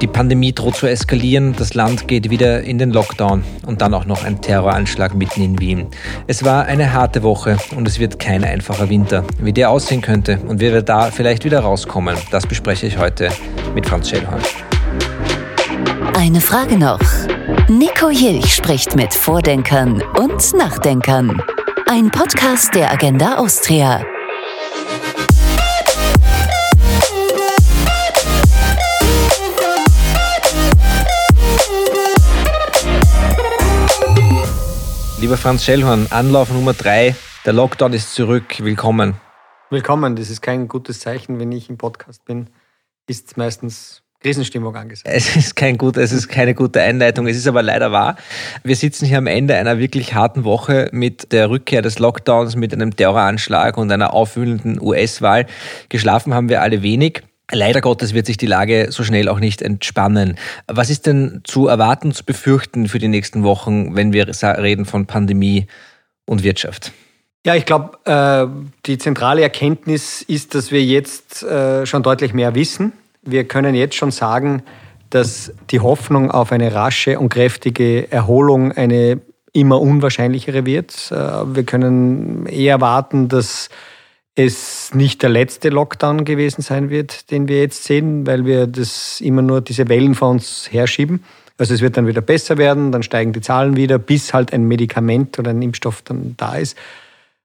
Die Pandemie droht zu eskalieren, das Land geht wieder in den Lockdown und dann auch noch ein Terroranschlag mitten in Wien. Es war eine harte Woche und es wird kein einfacher Winter. Wie der aussehen könnte und wie wir da vielleicht wieder rauskommen, das bespreche ich heute mit Franz Schellhorn. Eine Frage noch. Nico Jilch spricht mit Vordenkern und Nachdenkern. Ein Podcast der Agenda Austria. Lieber Franz Schellhorn, Anlauf Nummer drei, der Lockdown ist zurück. Willkommen. Willkommen, das ist kein gutes Zeichen, wenn ich im Podcast bin. Ist meistens Krisenstimmung angesagt. Es ist kein gut, es ist keine gute Einleitung, es ist aber leider wahr. Wir sitzen hier am Ende einer wirklich harten Woche mit der Rückkehr des Lockdowns, mit einem Terroranschlag und einer aufwühlenden US-Wahl. Geschlafen haben wir alle wenig. Leider Gottes wird sich die Lage so schnell auch nicht entspannen. Was ist denn zu erwarten, zu befürchten für die nächsten Wochen, wenn wir reden von Pandemie und Wirtschaft? Ja, ich glaube, äh, die zentrale Erkenntnis ist, dass wir jetzt äh, schon deutlich mehr wissen. Wir können jetzt schon sagen, dass die Hoffnung auf eine rasche und kräftige Erholung eine immer unwahrscheinlichere wird. Äh, wir können eher warten, dass es nicht der letzte Lockdown gewesen sein wird, den wir jetzt sehen, weil wir das immer nur diese Wellen vor uns herschieben. Also es wird dann wieder besser werden, dann steigen die Zahlen wieder, bis halt ein Medikament oder ein Impfstoff dann da ist.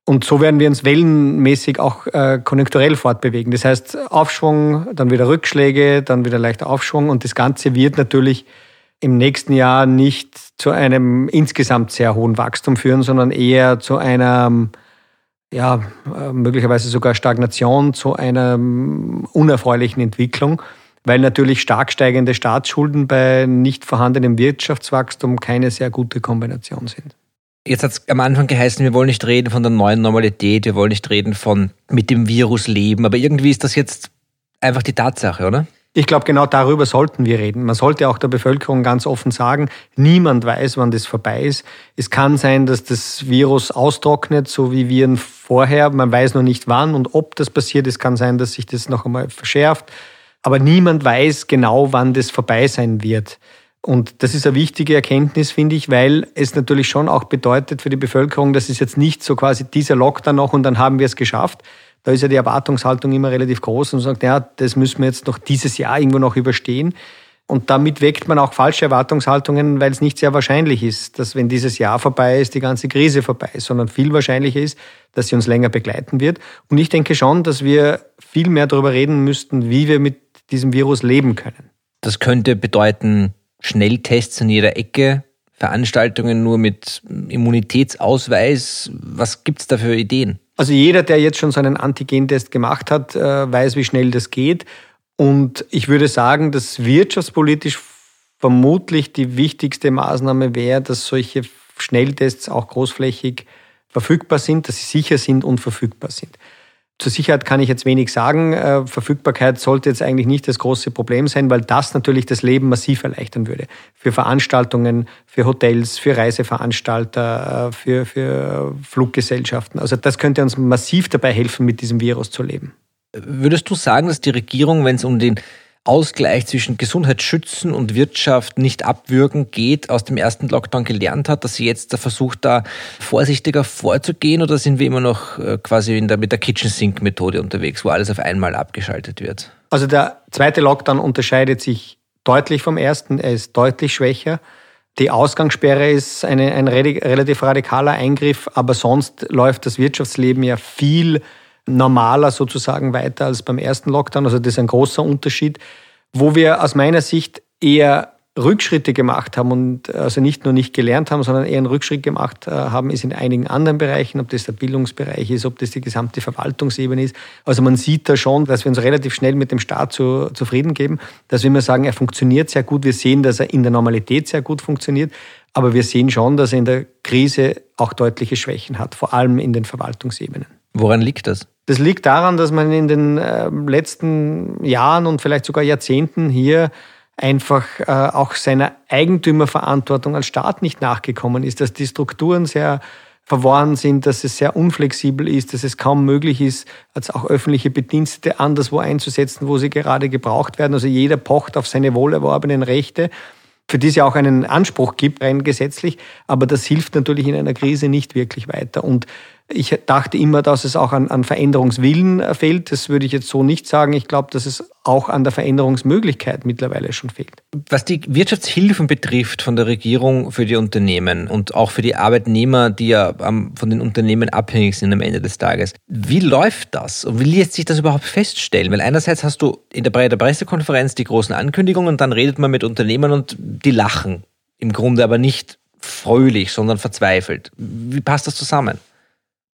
Und so werden wir uns wellenmäßig auch äh, konjunkturell fortbewegen. Das heißt, Aufschwung, dann wieder Rückschläge, dann wieder leichter Aufschwung. Und das Ganze wird natürlich im nächsten Jahr nicht zu einem insgesamt sehr hohen Wachstum führen, sondern eher zu einer ja, äh, möglicherweise sogar Stagnation zu einer ähm, unerfreulichen Entwicklung, weil natürlich stark steigende Staatsschulden bei nicht vorhandenem Wirtschaftswachstum keine sehr gute Kombination sind. Jetzt hat es am Anfang geheißen, wir wollen nicht reden von der neuen Normalität, wir wollen nicht reden von mit dem Virus leben, aber irgendwie ist das jetzt einfach die Tatsache, oder? Ich glaube, genau darüber sollten wir reden. Man sollte auch der Bevölkerung ganz offen sagen, niemand weiß, wann das vorbei ist. Es kann sein, dass das Virus austrocknet, so wie Viren vorher. Man weiß noch nicht wann und ob das passiert. Es kann sein, dass sich das noch einmal verschärft. Aber niemand weiß genau, wann das vorbei sein wird. Und das ist eine wichtige Erkenntnis, finde ich, weil es natürlich schon auch bedeutet für die Bevölkerung, dass es jetzt nicht so quasi dieser Lockdown noch und dann haben wir es geschafft, da ist ja die Erwartungshaltung immer relativ groß und sagt, ja, das müssen wir jetzt noch dieses Jahr irgendwo noch überstehen. Und damit weckt man auch falsche Erwartungshaltungen, weil es nicht sehr wahrscheinlich ist, dass wenn dieses Jahr vorbei ist, die ganze Krise vorbei ist, sondern viel wahrscheinlicher ist, dass sie uns länger begleiten wird. Und ich denke schon, dass wir viel mehr darüber reden müssten, wie wir mit diesem Virus leben können. Das könnte bedeuten, Schnelltests an jeder Ecke, Veranstaltungen nur mit Immunitätsausweis. Was gibt es da für Ideen? Also jeder, der jetzt schon so einen Antigentest gemacht hat, äh, weiß, wie schnell das geht. Und ich würde sagen, dass wirtschaftspolitisch vermutlich die wichtigste Maßnahme wäre, dass solche Schnelltests auch großflächig verfügbar sind, dass sie sicher sind und verfügbar sind. Zur Sicherheit kann ich jetzt wenig sagen. Äh, Verfügbarkeit sollte jetzt eigentlich nicht das große Problem sein, weil das natürlich das Leben massiv erleichtern würde. Für Veranstaltungen, für Hotels, für Reiseveranstalter, äh, für, für Fluggesellschaften. Also das könnte uns massiv dabei helfen, mit diesem Virus zu leben. Würdest du sagen, dass die Regierung, wenn es um den Ausgleich zwischen Gesundheitsschützen und Wirtschaft nicht abwürgen geht, aus dem ersten Lockdown gelernt hat, dass sie jetzt versucht, da vorsichtiger vorzugehen oder sind wir immer noch äh, quasi in der, mit der Kitchen Sink Methode unterwegs, wo alles auf einmal abgeschaltet wird? Also der zweite Lockdown unterscheidet sich deutlich vom ersten, er ist deutlich schwächer. Die Ausgangssperre ist eine, ein relativ radikaler Eingriff, aber sonst läuft das Wirtschaftsleben ja viel normaler sozusagen weiter als beim ersten Lockdown. Also das ist ein großer Unterschied, wo wir aus meiner Sicht eher Rückschritte gemacht haben und also nicht nur nicht gelernt haben, sondern eher einen Rückschritt gemacht äh, haben, ist in einigen anderen Bereichen, ob das der Bildungsbereich ist, ob das die gesamte Verwaltungsebene ist. Also man sieht da schon, dass wir uns relativ schnell mit dem Staat zu, zufrieden geben, dass wir immer sagen, er funktioniert sehr gut. Wir sehen, dass er in der Normalität sehr gut funktioniert, aber wir sehen schon, dass er in der Krise auch deutliche Schwächen hat, vor allem in den Verwaltungsebenen. Woran liegt das? Das liegt daran, dass man in den ähm, letzten Jahren und vielleicht sogar Jahrzehnten hier einfach äh, auch seiner Eigentümerverantwortung als Staat nicht nachgekommen ist, dass die Strukturen sehr verworren sind, dass es sehr unflexibel ist, dass es kaum möglich ist, als auch öffentliche Bedienstete anderswo einzusetzen, wo sie gerade gebraucht werden. Also jeder pocht auf seine wohlerworbenen Rechte, für die es ja auch einen Anspruch gibt, rein gesetzlich. Aber das hilft natürlich in einer Krise nicht wirklich weiter. Und ich dachte immer, dass es auch an, an Veränderungswillen fehlt. Das würde ich jetzt so nicht sagen. Ich glaube, dass es auch an der Veränderungsmöglichkeit mittlerweile schon fehlt. Was die Wirtschaftshilfen betrifft von der Regierung für die Unternehmen und auch für die Arbeitnehmer, die ja von den Unternehmen abhängig sind am Ende des Tages. Wie läuft das und wie lässt sich das überhaupt feststellen? Weil einerseits hast du in der Pressekonferenz die großen Ankündigungen und dann redet man mit Unternehmern und die lachen. Im Grunde aber nicht fröhlich, sondern verzweifelt. Wie passt das zusammen?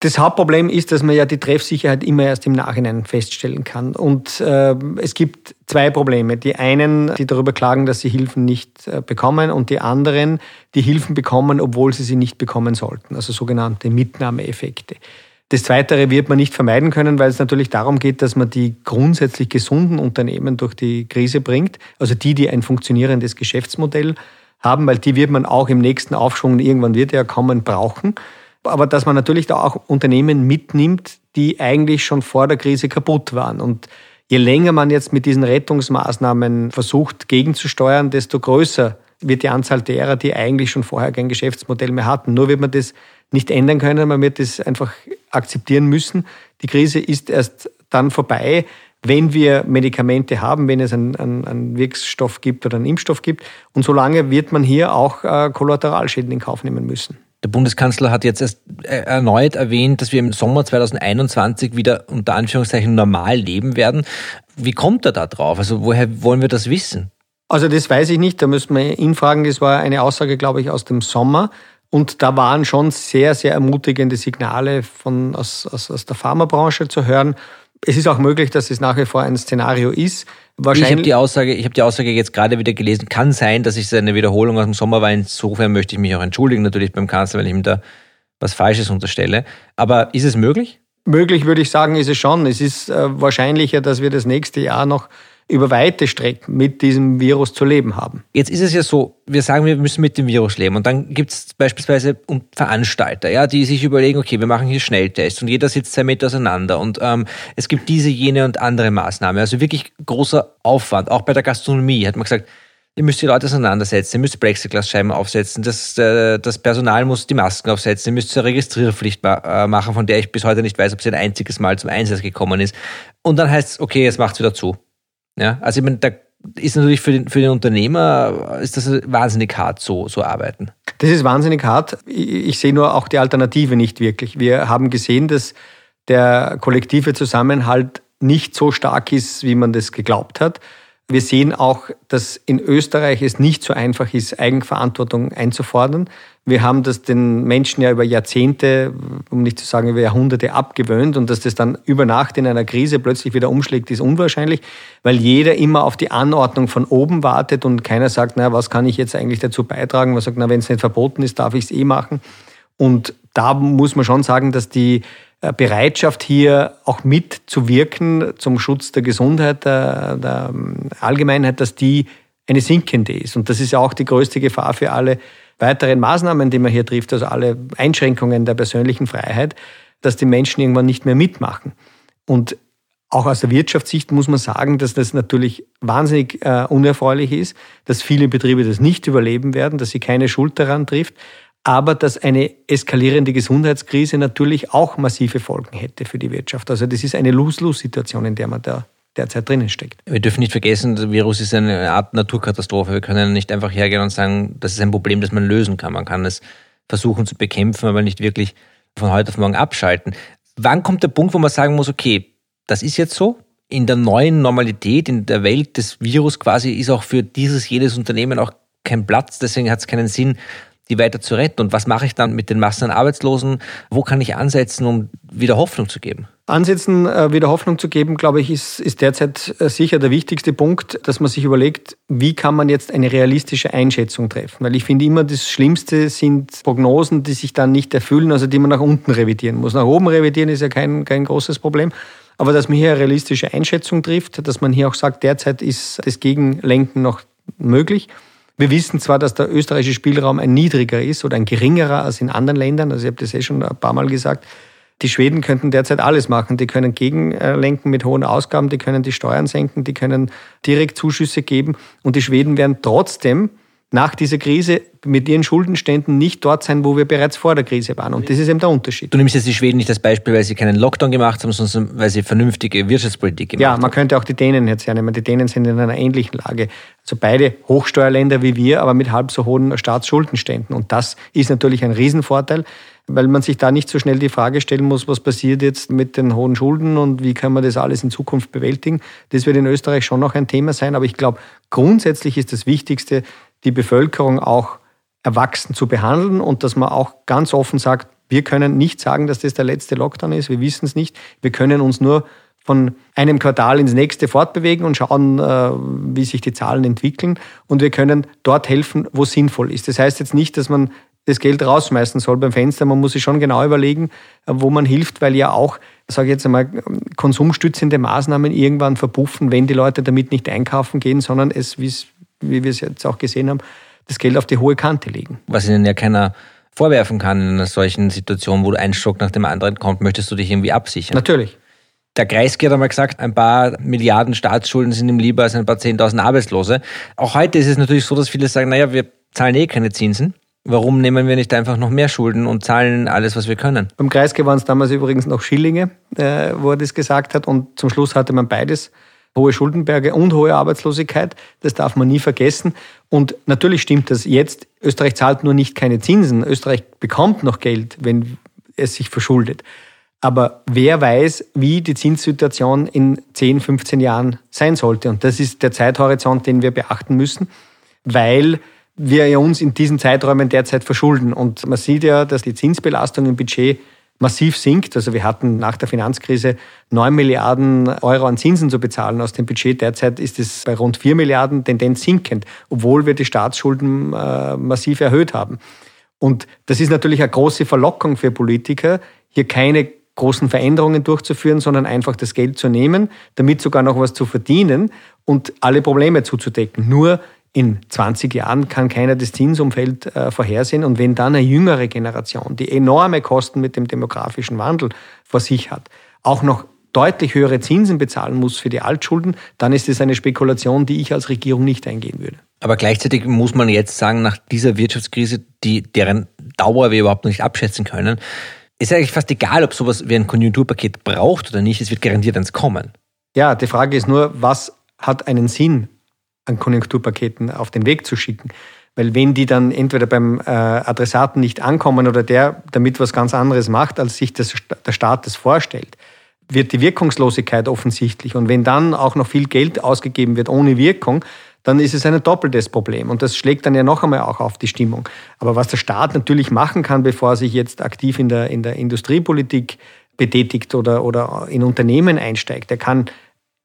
Das Hauptproblem ist, dass man ja die Treffsicherheit immer erst im Nachhinein feststellen kann. Und äh, es gibt zwei Probleme. Die einen, die darüber klagen, dass sie Hilfen nicht äh, bekommen und die anderen, die Hilfen bekommen, obwohl sie sie nicht bekommen sollten. Also sogenannte Mitnahmeeffekte. Das Zweite wird man nicht vermeiden können, weil es natürlich darum geht, dass man die grundsätzlich gesunden Unternehmen durch die Krise bringt. Also die, die ein funktionierendes Geschäftsmodell haben, weil die wird man auch im nächsten Aufschwung, irgendwann wird er kommen, brauchen aber dass man natürlich da auch Unternehmen mitnimmt, die eigentlich schon vor der Krise kaputt waren. Und je länger man jetzt mit diesen Rettungsmaßnahmen versucht gegenzusteuern, desto größer wird die Anzahl derer, die eigentlich schon vorher kein Geschäftsmodell mehr hatten. Nur wird man das nicht ändern können, man wird das einfach akzeptieren müssen. Die Krise ist erst dann vorbei, wenn wir Medikamente haben, wenn es einen, einen, einen Wirkstoff gibt oder einen Impfstoff gibt. Und solange wird man hier auch äh, Kollateralschäden in Kauf nehmen müssen. Der Bundeskanzler hat jetzt erst äh, erneut erwähnt, dass wir im Sommer 2021 wieder unter Anführungszeichen normal leben werden. Wie kommt er da drauf? Also woher wollen wir das wissen? Also das weiß ich nicht, da müssen wir ihn fragen. Das war eine Aussage, glaube ich, aus dem Sommer. Und da waren schon sehr, sehr ermutigende Signale von, aus, aus, aus der Pharmabranche zu hören. Es ist auch möglich, dass es nach wie vor ein Szenario ist. Wahrscheinlich. Ich habe die Aussage, ich habe die Aussage jetzt gerade wieder gelesen. Kann sein, dass es eine Wiederholung aus dem Sommer war. Insofern möchte ich mich auch entschuldigen natürlich beim Kanzler, wenn ich ihm da was Falsches unterstelle. Aber ist es möglich? Möglich würde ich sagen, ist es schon. Es ist äh, wahrscheinlicher, dass wir das nächste Jahr noch über weite Strecken mit diesem Virus zu leben haben. Jetzt ist es ja so, wir sagen, wir müssen mit dem Virus leben. Und dann gibt es beispielsweise Veranstalter, ja, die sich überlegen, okay, wir machen hier Schnelltests und jeder sitzt zwei Meter auseinander. Und ähm, es gibt diese, jene und andere Maßnahmen. Also wirklich großer Aufwand. Auch bei der Gastronomie hat man gesagt, ihr müsst die Leute auseinandersetzen, ihr müsst Plexiglasscheiben aufsetzen, das, äh, das Personal muss die Masken aufsetzen, ihr müsst eine Registrierpflicht äh, machen, von der ich bis heute nicht weiß, ob sie ein einziges Mal zum Einsatz gekommen ist. Und dann heißt es, okay, jetzt macht's wieder zu. Ja, also ich meine, da ist natürlich für den, für den Unternehmer ist das wahnsinnig hart, so, so arbeiten. Das ist wahnsinnig hart. Ich sehe nur auch die Alternative nicht wirklich. Wir haben gesehen, dass der kollektive Zusammenhalt nicht so stark ist, wie man das geglaubt hat. Wir sehen auch, dass in Österreich es nicht so einfach ist, Eigenverantwortung einzufordern. Wir haben das den Menschen ja über Jahrzehnte, um nicht zu sagen über Jahrhunderte abgewöhnt und dass das dann über Nacht in einer Krise plötzlich wieder umschlägt, ist unwahrscheinlich, weil jeder immer auf die Anordnung von oben wartet und keiner sagt, na, was kann ich jetzt eigentlich dazu beitragen? Man sagt, na, wenn es nicht verboten ist, darf ich es eh machen. Und da muss man schon sagen, dass die äh, Bereitschaft hier auch mitzuwirken zum Schutz der Gesundheit der, der ähm, Allgemeinheit, dass die eine sinkende ist. Und das ist ja auch die größte Gefahr für alle weiteren Maßnahmen, die man hier trifft, also alle Einschränkungen der persönlichen Freiheit, dass die Menschen irgendwann nicht mehr mitmachen. Und auch aus der Wirtschaftssicht muss man sagen, dass das natürlich wahnsinnig äh, unerfreulich ist, dass viele Betriebe das nicht überleben werden, dass sie keine Schuld daran trifft, aber dass eine eskalierende Gesundheitskrise natürlich auch massive Folgen hätte für die Wirtschaft. Also das ist eine Lose-Lose-Situation, in der man da derzeit drinnen steckt. Wir dürfen nicht vergessen, das Virus ist eine Art Naturkatastrophe. Wir können nicht einfach hergehen und sagen, das ist ein Problem, das man lösen kann. Man kann es versuchen zu bekämpfen, aber nicht wirklich von heute auf morgen abschalten. Wann kommt der Punkt, wo man sagen muss, okay, das ist jetzt so, in der neuen Normalität, in der Welt des Virus quasi ist auch für dieses, jedes Unternehmen auch kein Platz, deswegen hat es keinen Sinn, die weiter zu retten. Und was mache ich dann mit den Massen an Arbeitslosen? Wo kann ich ansetzen, um wieder Hoffnung zu geben? Ansätzen, äh, wieder Hoffnung zu geben, glaube ich, ist, ist derzeit äh, sicher der wichtigste Punkt, dass man sich überlegt, wie kann man jetzt eine realistische Einschätzung treffen. Weil ich finde immer, das Schlimmste sind Prognosen, die sich dann nicht erfüllen, also die man nach unten revidieren muss. Nach oben revidieren ist ja kein, kein großes Problem. Aber dass man hier eine realistische Einschätzung trifft, dass man hier auch sagt, derzeit ist das Gegenlenken noch möglich Wir wissen zwar, dass der österreichische Spielraum ein niedriger ist oder ein geringerer als in anderen Ländern. Also ich habe das eh schon ein paar Mal gesagt. Die Schweden könnten derzeit alles machen. Die können gegenlenken mit hohen Ausgaben, die können die Steuern senken, die können direkt Zuschüsse geben. Und die Schweden werden trotzdem nach dieser Krise mit ihren Schuldenständen nicht dort sein, wo wir bereits vor der Krise waren. Und das ist eben der Unterschied. Du nimmst jetzt die Schweden nicht als Beispiel, weil sie keinen Lockdown gemacht haben, sondern weil sie vernünftige Wirtschaftspolitik gemacht haben. Ja, man könnte auch die Dänen jetzt hernehmen. Die Dänen sind in einer ähnlichen Lage. Also beide Hochsteuerländer wie wir, aber mit halb so hohen Staatsschuldenständen. Und das ist natürlich ein Riesenvorteil, weil man sich da nicht so schnell die Frage stellen muss, was passiert jetzt mit den hohen Schulden und wie kann man das alles in Zukunft bewältigen. Das wird in Österreich schon noch ein Thema sein, aber ich glaube, grundsätzlich ist das Wichtigste, die Bevölkerung auch erwachsen zu behandeln und dass man auch ganz offen sagt, wir können nicht sagen, dass das der letzte Lockdown ist, wir wissen es nicht. Wir können uns nur von einem Quartal ins nächste fortbewegen und schauen, äh, wie sich die Zahlen entwickeln. Und wir können dort helfen, wo sinnvoll ist. Das heißt jetzt nicht, dass man das Geld rausschmeißen soll beim Fenster. Man muss sich schon genau überlegen, wo man hilft, weil ja auch, sage ich jetzt einmal, konsumstützende Maßnahmen irgendwann verpuffen, wenn die Leute damit nicht einkaufen gehen, sondern es, wie wir es jetzt auch gesehen haben, das Geld auf die hohe Kante legen. Was ihnen ja keiner vorwerfen kann in einer solchen Situation, wo ein Schock nach dem anderen kommt, möchtest du dich irgendwie absichern. Natürlich. Der Kreisky hat einmal gesagt, ein paar Milliarden Staatsschulden sind ihm lieber als ein paar Zehntausend Arbeitslose. Auch heute ist es natürlich so, dass viele sagen, naja, wir zahlen eh keine Zinsen. Warum nehmen wir nicht einfach noch mehr Schulden und zahlen alles, was wir können? Beim Kreisky waren es damals übrigens noch Schillinge, äh, wo er das gesagt hat. Und zum Schluss hatte man beides hohe Schuldenberge und hohe Arbeitslosigkeit. Das darf man nie vergessen. Und natürlich stimmt das jetzt. Österreich zahlt nur nicht keine Zinsen. Österreich bekommt noch Geld, wenn es sich verschuldet. Aber wer weiß, wie die Zinssituation in 10, 15 Jahren sein sollte. Und das ist der Zeithorizont, den wir beachten müssen, weil wir uns in diesen Zeiträumen derzeit verschulden. Und man sieht ja, dass die Zinsbelastung im Budget massiv sinkt. Also wir hatten nach der Finanzkrise 9 Milliarden Euro an Zinsen zu bezahlen aus dem Budget. Derzeit ist es bei rund 4 Milliarden Tendenz sinkend, obwohl wir die Staatsschulden äh, massiv erhöht haben. Und das ist natürlich eine große Verlockung für Politiker, hier keine großen Veränderungen durchzuführen, sondern einfach das Geld zu nehmen, damit sogar noch was zu verdienen und alle Probleme zuzudecken. Nur in 20 Jahren kann keiner das Zinsumfeld äh, vorhersehen. Und wenn dann eine jüngere Generation, die enorme Kosten mit dem demografischen Wandel vor sich hat, auch noch deutlich höhere Zinsen bezahlen muss für die Altschulden, dann ist es eine Spekulation, die ich als Regierung nicht eingehen würde. Aber gleichzeitig muss man jetzt sagen, nach dieser Wirtschaftskrise, die, deren Dauer wir überhaupt noch nicht abschätzen können, ist eigentlich fast egal, ob sowas wie ein Konjunkturpaket braucht oder nicht, es wird garantiert eins kommen. Ja, die Frage ist nur, was hat einen Sinn an Konjunkturpaketen auf den Weg zu schicken. Weil wenn die dann entweder beim äh, Adressaten nicht ankommen oder der damit was ganz anderes macht, als sich das, der Staat das vorstellt, wird die Wirkungslosigkeit offensichtlich. Und wenn dann auch noch viel Geld ausgegeben wird ohne Wirkung, dann ist es ein doppeltes Problem. Und das schlägt dann ja noch einmal auch auf die Stimmung. Aber was der Staat natürlich machen kann, bevor er sich jetzt aktiv in der, in der Industriepolitik betätigt oder, oder in Unternehmen einsteigt, der kann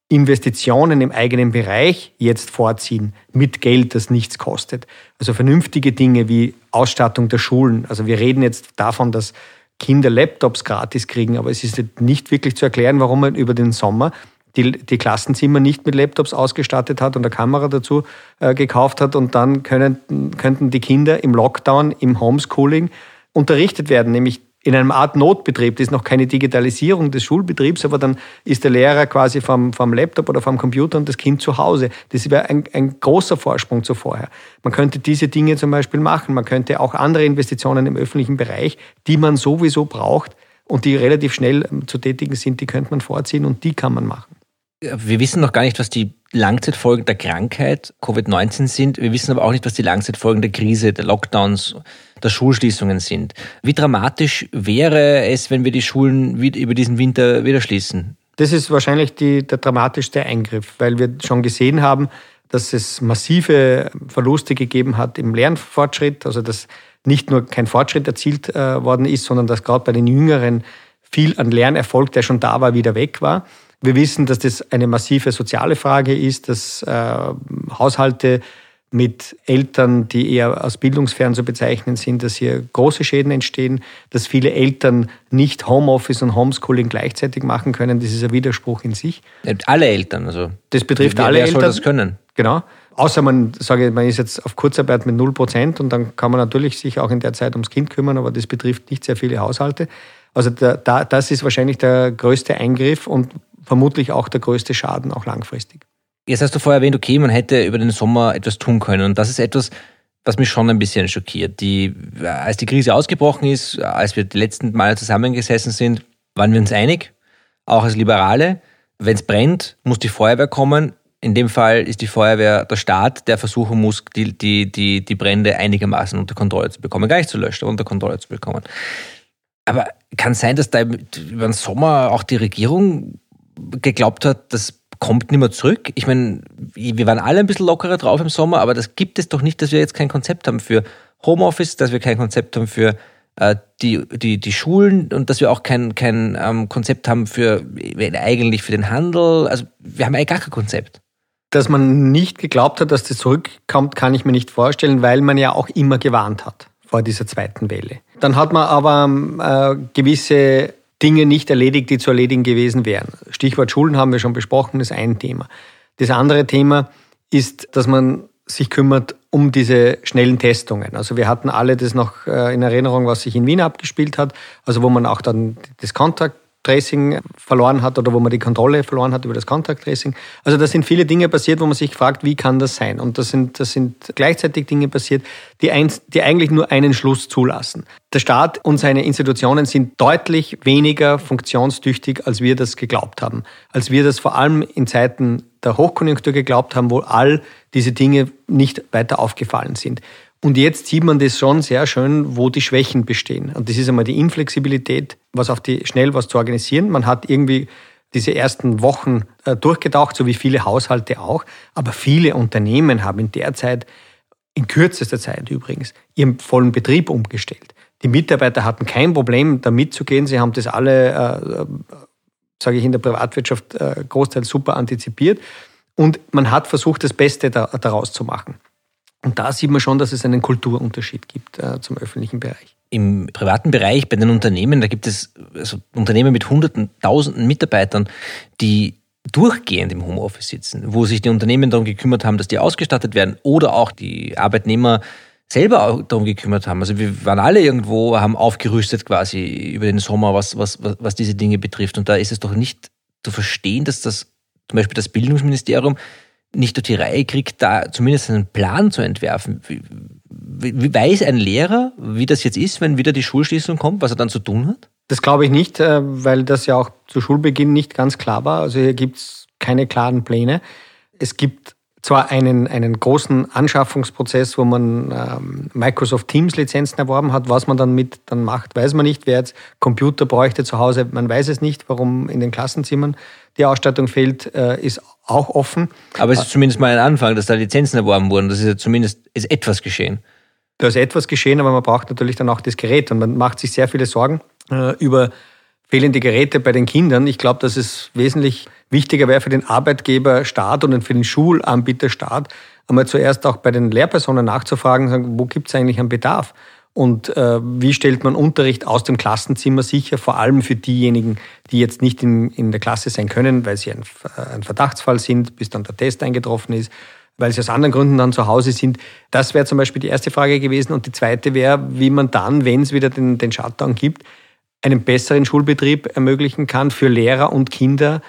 Investitionen im eigenen Bereich jetzt vorziehen mit Geld, das nichts kostet. Also vernünftige Dinge wie Ausstattung der Schulen. Also wir reden jetzt davon, dass Kinder Laptops gratis kriegen, aber es ist nicht wirklich zu erklären, warum man über den Sommer die, die Klassenzimmer nicht mit Laptops ausgestattet hat und eine Kamera dazu äh, gekauft hat und dann können, könnten die Kinder im Lockdown, im Homeschooling unterrichtet werden, nämlich in einem Art Notbetrieb. Das ist noch keine Digitalisierung des Schulbetriebs, aber dann ist der Lehrer quasi vom, vom Laptop oder vom Computer und das Kind zu Hause. Das wäre ein, ein großer Vorsprung zu vorher. Man könnte diese Dinge zum Beispiel machen. Man könnte auch andere Investitionen im öffentlichen Bereich, die man sowieso braucht und die relativ schnell ähm, zu tätigen sind, die könnte man vorziehen und die kann man machen. Wir wissen noch gar nicht, was die Langzeitfolgen der Krankheit Covid-19 sind. Wir wissen aber auch nicht, was die Langzeitfolgen der Krise, der Lockdowns, der Schulschließungen sind. Wie dramatisch wäre es, wenn wir die Schulen über diesen Winter wieder schließen? Das ist wahrscheinlich die, der dramatischste Eingriff, weil wir schon gesehen haben, dass es massive Verluste gegeben hat im Lernfortschritt, also dass nicht nur kein Fortschritt erzielt äh, worden ist, sondern dass gerade bei den Jüngeren viel an Lernerfolg, der schon da war, wieder weg war. Wir wissen, dass das eine massive soziale Frage ist, dass äh, Haushalte mit Eltern, die eher als bildungsfern zu bezeichnen sind, dass hier große Schäden entstehen, dass viele Eltern nicht Homeoffice und Homeschooling gleichzeitig machen können. Das ist ein Widerspruch in sich. Alle Eltern, also. Das betrifft wer, alle wer Eltern. Wer soll das können? Genau. Außer man, sage man ist jetzt auf Kurzarbeit mit 0% und dann kann man natürlich sich auch in der Zeit ums Kind kümmern, aber das betrifft nicht sehr viele Haushalte. Also da, da, das ist wahrscheinlich der größte Eingriff und vermutlich auch der größte Schaden, auch langfristig. Jetzt hast du vorher erwähnt, okay, man hätte über den Sommer etwas tun können. Und das ist etwas, was mich schon ein bisschen schockiert. Die, als die Krise ausgebrochen ist, als wir die letzten Male zusammengesessen sind, waren wir uns einig, auch als Liberale, wenn es brennt, muss die Feuerwehr kommen. In dem Fall ist die Feuerwehr der Staat, der versuchen muss, die, die, die, die Brände einigermaßen unter Kontrolle zu bekommen. Gar nicht zu löschen, unter Kontrolle zu bekommen. Aber kann es sein, dass da über den Sommer auch die Regierung geglaubt hat, das kommt nicht mehr zurück? Ich meine, wir waren alle ein bisschen lockerer drauf im Sommer, aber das gibt es doch nicht, dass wir jetzt kein Konzept haben für Homeoffice, dass wir kein Konzept haben für äh, die, die, die Schulen und dass wir auch kein, kein ähm, Konzept haben für eigentlich für den Handel. Also wir haben eigentlich gar kein Konzept. Dass man nicht geglaubt hat, dass das zurückkommt, kann ich mir nicht vorstellen, weil man ja auch immer gewarnt hat vor dieser zweiten Welle. Dann hat man aber äh, gewisse Dinge nicht erledigt, die zu erledigen gewesen wären. Stichwort Schulen haben wir schon besprochen, ist ein Thema. Das andere Thema ist, dass man sich kümmert um diese schnellen Testungen. Also wir hatten alle das noch äh, in Erinnerung, was sich in Wien abgespielt hat, also wo man auch dann das Contact Tracing verloren hat oder wo man die Kontrolle verloren hat über das Contact Tracing. Also da sind viele Dinge passiert, wo man sich fragt, wie kann das sein? Und das sind, das sind gleichzeitig Dinge passiert, die, eins, die eigentlich nur einen Schluss zulassen. Der Staat und seine Institutionen sind deutlich weniger funktionstüchtig, als wir das geglaubt haben. Als wir das vor allem in Zeiten der Hochkonjunktur geglaubt haben, wo all diese Dinge nicht weiter aufgefallen sind. Und jetzt sieht man das schon sehr schön, wo die Schwächen bestehen. Und das ist einmal die Inflexibilität, was auf die schnell was zu organisieren. Man hat irgendwie diese ersten Wochen äh, durchgetaucht, so wie viele Haushalte auch. Aber viele Unternehmen haben in der Zeit, in kürzester Zeit übrigens, ihren vollen Betrieb umgestellt. Die Mitarbeiter hatten kein Problem, da mitzugehen. Sie haben das alle, äh, sage ich in der Privatwirtschaft, äh, großteils super antizipiert. Und man hat versucht, das Beste da, daraus zu machen. Und da sieht man schon, dass es einen Kulturunterschied gibt äh, zum öffentlichen Bereich. Im privaten Bereich, bei den Unternehmen, da gibt es also Unternehmen mit hunderten, tausenden Mitarbeitern, die durchgehend im Homeoffice sitzen, wo sich die Unternehmen darum gekümmert haben, dass die ausgestattet werden oder auch die Arbeitnehmer selber auch darum gekümmert haben. Also wir waren alle irgendwo, haben aufgerüstet quasi über den Sommer, was, was, was diese Dinge betrifft. Und da ist es doch nicht zu verstehen, dass das zum Beispiel das Bildungsministerium nicht durch die Reihe kriegt, da zumindest einen Plan zu entwerfen. Wie, wie, weiß ein Lehrer, wie das jetzt ist, wenn wieder die Schulschließung kommt, was er dann zu tun hat? Das glaube ich nicht, äh, weil das ja auch zu Schulbeginn nicht ganz klar war. Also hier gibt es keine klaren Pläne. Es gibt zwar einen, einen großen Anschaffungsprozess, wo man ähm, Microsoft Teams Lizenzen erworben hat. Was man dann mit dann macht, weiß man nicht. Wer jetzt Computer bräuchte zu Hause, man weiß es nicht, warum in den Klassenzimmern die Ausstattung fehlt, äh, ist auch offen. Aber es ist zumindest mal ein Anfang, dass da Lizenzen erworben wurden. Das ist ja zumindest ist etwas geschehen. Da ist etwas geschehen, aber man braucht natürlich dann auch das Gerät und man macht sich sehr viele Sorgen äh, über fehlende Geräte bei den Kindern. Ich glaube, dass es wesentlich wichtiger wäre für den Arbeitgeber Staat und für den Schulanbieter Staat, einmal zuerst auch bei den Lehrpersonen nachzufragen, wo gibt es eigentlich einen Bedarf? Und äh, wie stellt man Unterricht aus dem Klassenzimmer sicher, vor allem für diejenigen, die jetzt nicht in, in der Klasse sein können, weil sie ein, ein Verdachtsfall sind, bis dann der Test eingetroffen ist, weil sie aus anderen Gründen dann zu Hause sind. Das wäre zum Beispiel die erste Frage gewesen. Und die zweite wäre, wie man dann, wenn es wieder den, den Shutdown gibt, einen besseren Schulbetrieb ermöglichen kann für Lehrer und Kinder,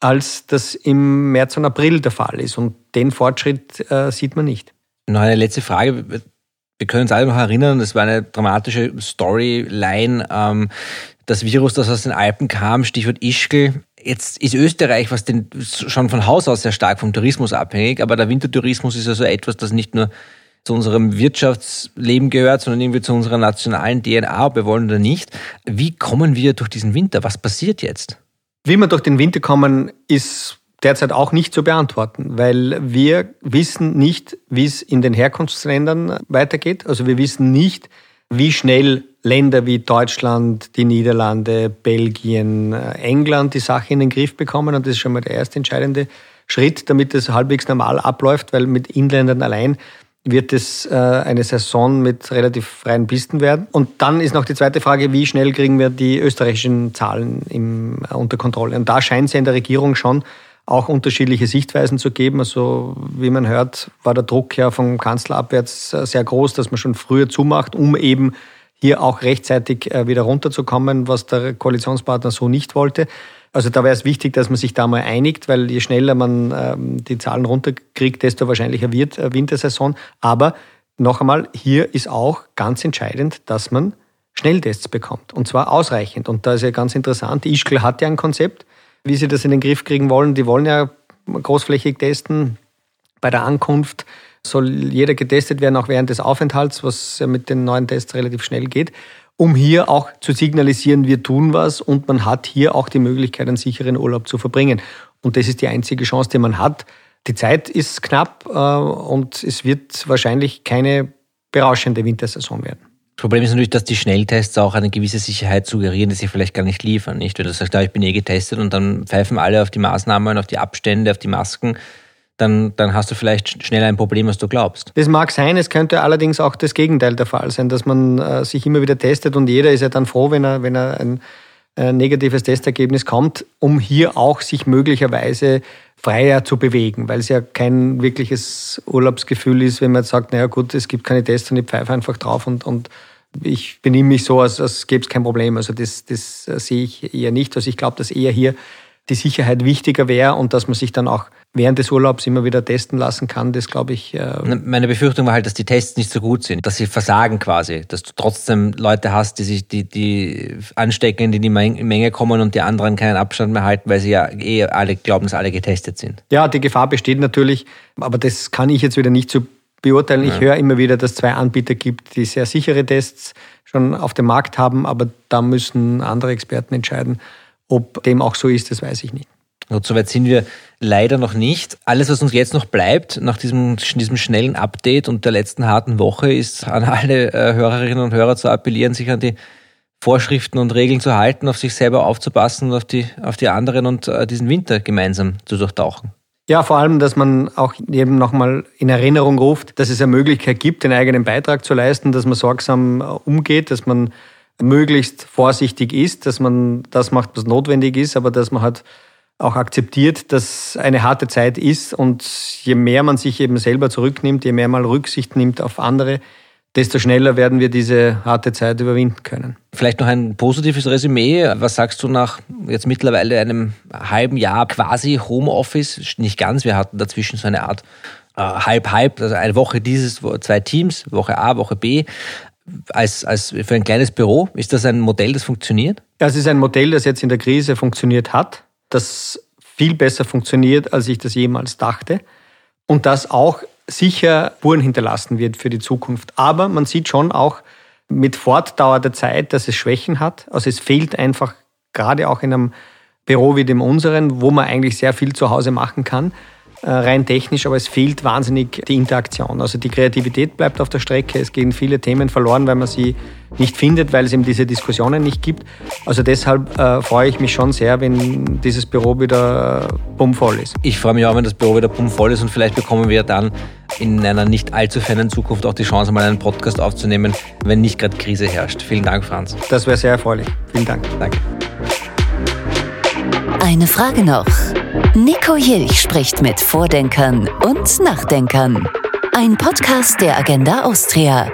als das im März und April der Fall ist. Und den Fortschritt äh, sieht man nicht. Noch eine letzte Frage. Wir können uns alle noch erinnern, das war eine dramatische Storyline. Ähm, das Virus, das aus den Alpen kam, Stichwort Ischgl. Jetzt ist Österreich, was den, schon von Haus aus sehr stark vom Tourismus abhängig, aber der Wintertourismus ist also etwas, das nicht nur zu unserem Wirtschaftsleben gehört, sondern irgendwie zu unserer nationalen DNA, ob wir wollen oder nicht. Wie kommen wir durch diesen Winter? Was passiert jetzt? Wie wir durch den Winter kommen, ist derzeit auch nicht zu beantworten, weil wir wissen nicht, wie es in den Herkunftsländern weitergeht. Also wir wissen nicht, wie schnell Länder wie Deutschland, die Niederlande, Belgien, England die Sache in den Griff bekommen. Und das ist schon mal der erste entscheidende Schritt, damit es halbwegs normal abläuft, weil mit Inländern allein wird es äh, eine Saison mit relativ freien Pisten werden. Und dann ist noch die zweite Frage, wie schnell kriegen wir die österreichischen Zahlen im, äh, unter Kontrolle? Und da scheint es ja in der Regierung schon auch unterschiedliche Sichtweisen zu geben. Also wie man hört, war der Druck ja vom Kanzler abwärts äh, sehr groß, dass man schon früher zumacht, um eben hier auch rechtzeitig äh, wieder runterzukommen, was der Koalitionspartner so nicht wollte. Also da wäre es wichtig, dass man sich da mal einigt, weil je schneller man ähm, die Zahlen runterkriegt, desto wahrscheinlicher wird äh, Wintersaison. Aber noch einmal, hier ist auch ganz entscheidend, dass man Schnelltests bekommt. Und zwar ausreichend. Und da ist ja ganz interessant, Ischgl hat ja ein Konzept, wie sie das in den Griff kriegen wollen. Die wollen ja großflächig testen. Bei der Ankunft soll jeder getestet werden, auch während des Aufenthalts, was ja mit den neuen Tests relativ schnell geht, um hier auch zu signalisieren, wir tun was und man hat hier auch die Möglichkeit, einen sicheren Urlaub zu verbringen. Und das ist die einzige Chance, die man hat. Die Zeit ist knapp äh, und es wird wahrscheinlich keine berauschende Wintersaison werden. Das Problem ist natürlich, dass die Schnelltests auch eine gewisse Sicherheit suggerieren, die sie vielleicht gar nicht liefern. Nicht? Wenn du sagst, ich bin eh getestet und dann pfeifen alle auf die Maßnahmen, auf die Abstände, auf die Masken, dann, dann hast du vielleicht schneller ein Problem, als du glaubst. Das mag sein, es könnte allerdings auch das Gegenteil der Fall sein, dass man äh, sich immer wieder testet und jeder ist ja dann froh, wenn er, wenn er ein äh, negatives Testergebnis kommt, um hier auch sich möglicherweise freier zu bewegen, weil es ja kein wirkliches Urlaubsgefühl ist, wenn man jetzt sagt, naja gut, es gibt keine Tests und ich pfeife einfach drauf und, und ich benehme mich so, als, als gäbe es kein Problem. Also das, das äh, sehe ich eher nicht. Also ich glaube, dass eher hier die Sicherheit wichtiger wäre und dass man sich dann auch während des Urlaubs immer wieder testen lassen kann, das glaube ich. Äh Meine Befürchtung war halt, dass die Tests nicht so gut sind, dass sie versagen quasi, dass du trotzdem Leute hast, die sich die, die anstecken, die in die Menge kommen und die anderen keinen Abstand mehr halten, weil sie ja eh alle glauben, dass alle getestet sind. Ja, die Gefahr besteht natürlich, aber das kann ich jetzt wieder nicht so beurteilen. Ich ja. höre immer wieder, dass es zwei Anbieter gibt, die sehr sichere Tests schon auf dem Markt haben, aber da müssen andere Experten entscheiden. Ob dem auch so ist, das weiß ich nicht. Und soweit sind wir leider noch nicht. Alles, was uns jetzt noch bleibt, nach diesem, diesem schnellen Update und der letzten harten Woche, ist an alle äh, Hörerinnen und Hörer zu appellieren, sich an die Vorschriften und Regeln zu halten, auf sich selber aufzupassen und auf die, auf die anderen und äh, diesen Winter gemeinsam zu durchtauchen. Ja, vor allem, dass man auch eben nochmal in Erinnerung ruft, dass es eine Möglichkeit gibt, den eigenen Beitrag zu leisten, dass man sorgsam äh, umgeht, dass man möglichst vorsichtig ist, dass man das macht, was notwendig ist, aber dass man halt auch akzeptiert, dass eine harte Zeit ist und je mehr man sich eben selber zurücknimmt, je mehr man Rücksicht nimmt auf andere, desto schneller werden wir diese harte Zeit überwinden können. Vielleicht noch ein positives Resümee. Was sagst du nach jetzt mittlerweile einem halben Jahr quasi Homeoffice? Nicht ganz, wir hatten dazwischen so eine Art äh, Halb-Halb, also eine Woche dieses, zwei Teams, Woche A, Woche B als, als für ein kleines Büro. Ist das ein Modell, das funktioniert? Ja, es ist ein Modell, das jetzt in der Krise funktioniert hat, das viel besser funktioniert, als ich das jemals dachte und das auch sicher Spuren hinterlassen wird für die Zukunft. Aber man sieht schon auch mit Fortdauer der Zeit, dass es Schwächen hat. Also es fehlt einfach gerade auch in einem Büro wie dem unseren, wo man eigentlich sehr viel zu Hause machen kann, rein technisch, aber es fehlt wahnsinnig die Interaktion. Also die Kreativität bleibt auf der Strecke, es gehen viele Themen verloren, weil man sie nicht findet, weil es eben diese Diskussionen nicht gibt. Also deshalb äh, freue ich mich schon sehr, wenn dieses Büro wieder äh, bummvoll ist. Ich freue mich auch, wenn das Büro wieder bummvoll ist und vielleicht bekommen wir dann in einer nicht allzu fernen Zukunft auch die Chance, mal einen Podcast aufzunehmen, wenn nicht gerade Krise herrscht. Vielen Dank, Franz. Das wäre sehr erfreulich. Vielen Dank. Danke. Eine Frage noch. Nico Jilch spricht mit Vordenkern und Nachdenkern. Ein Podcast der Agenda Austria.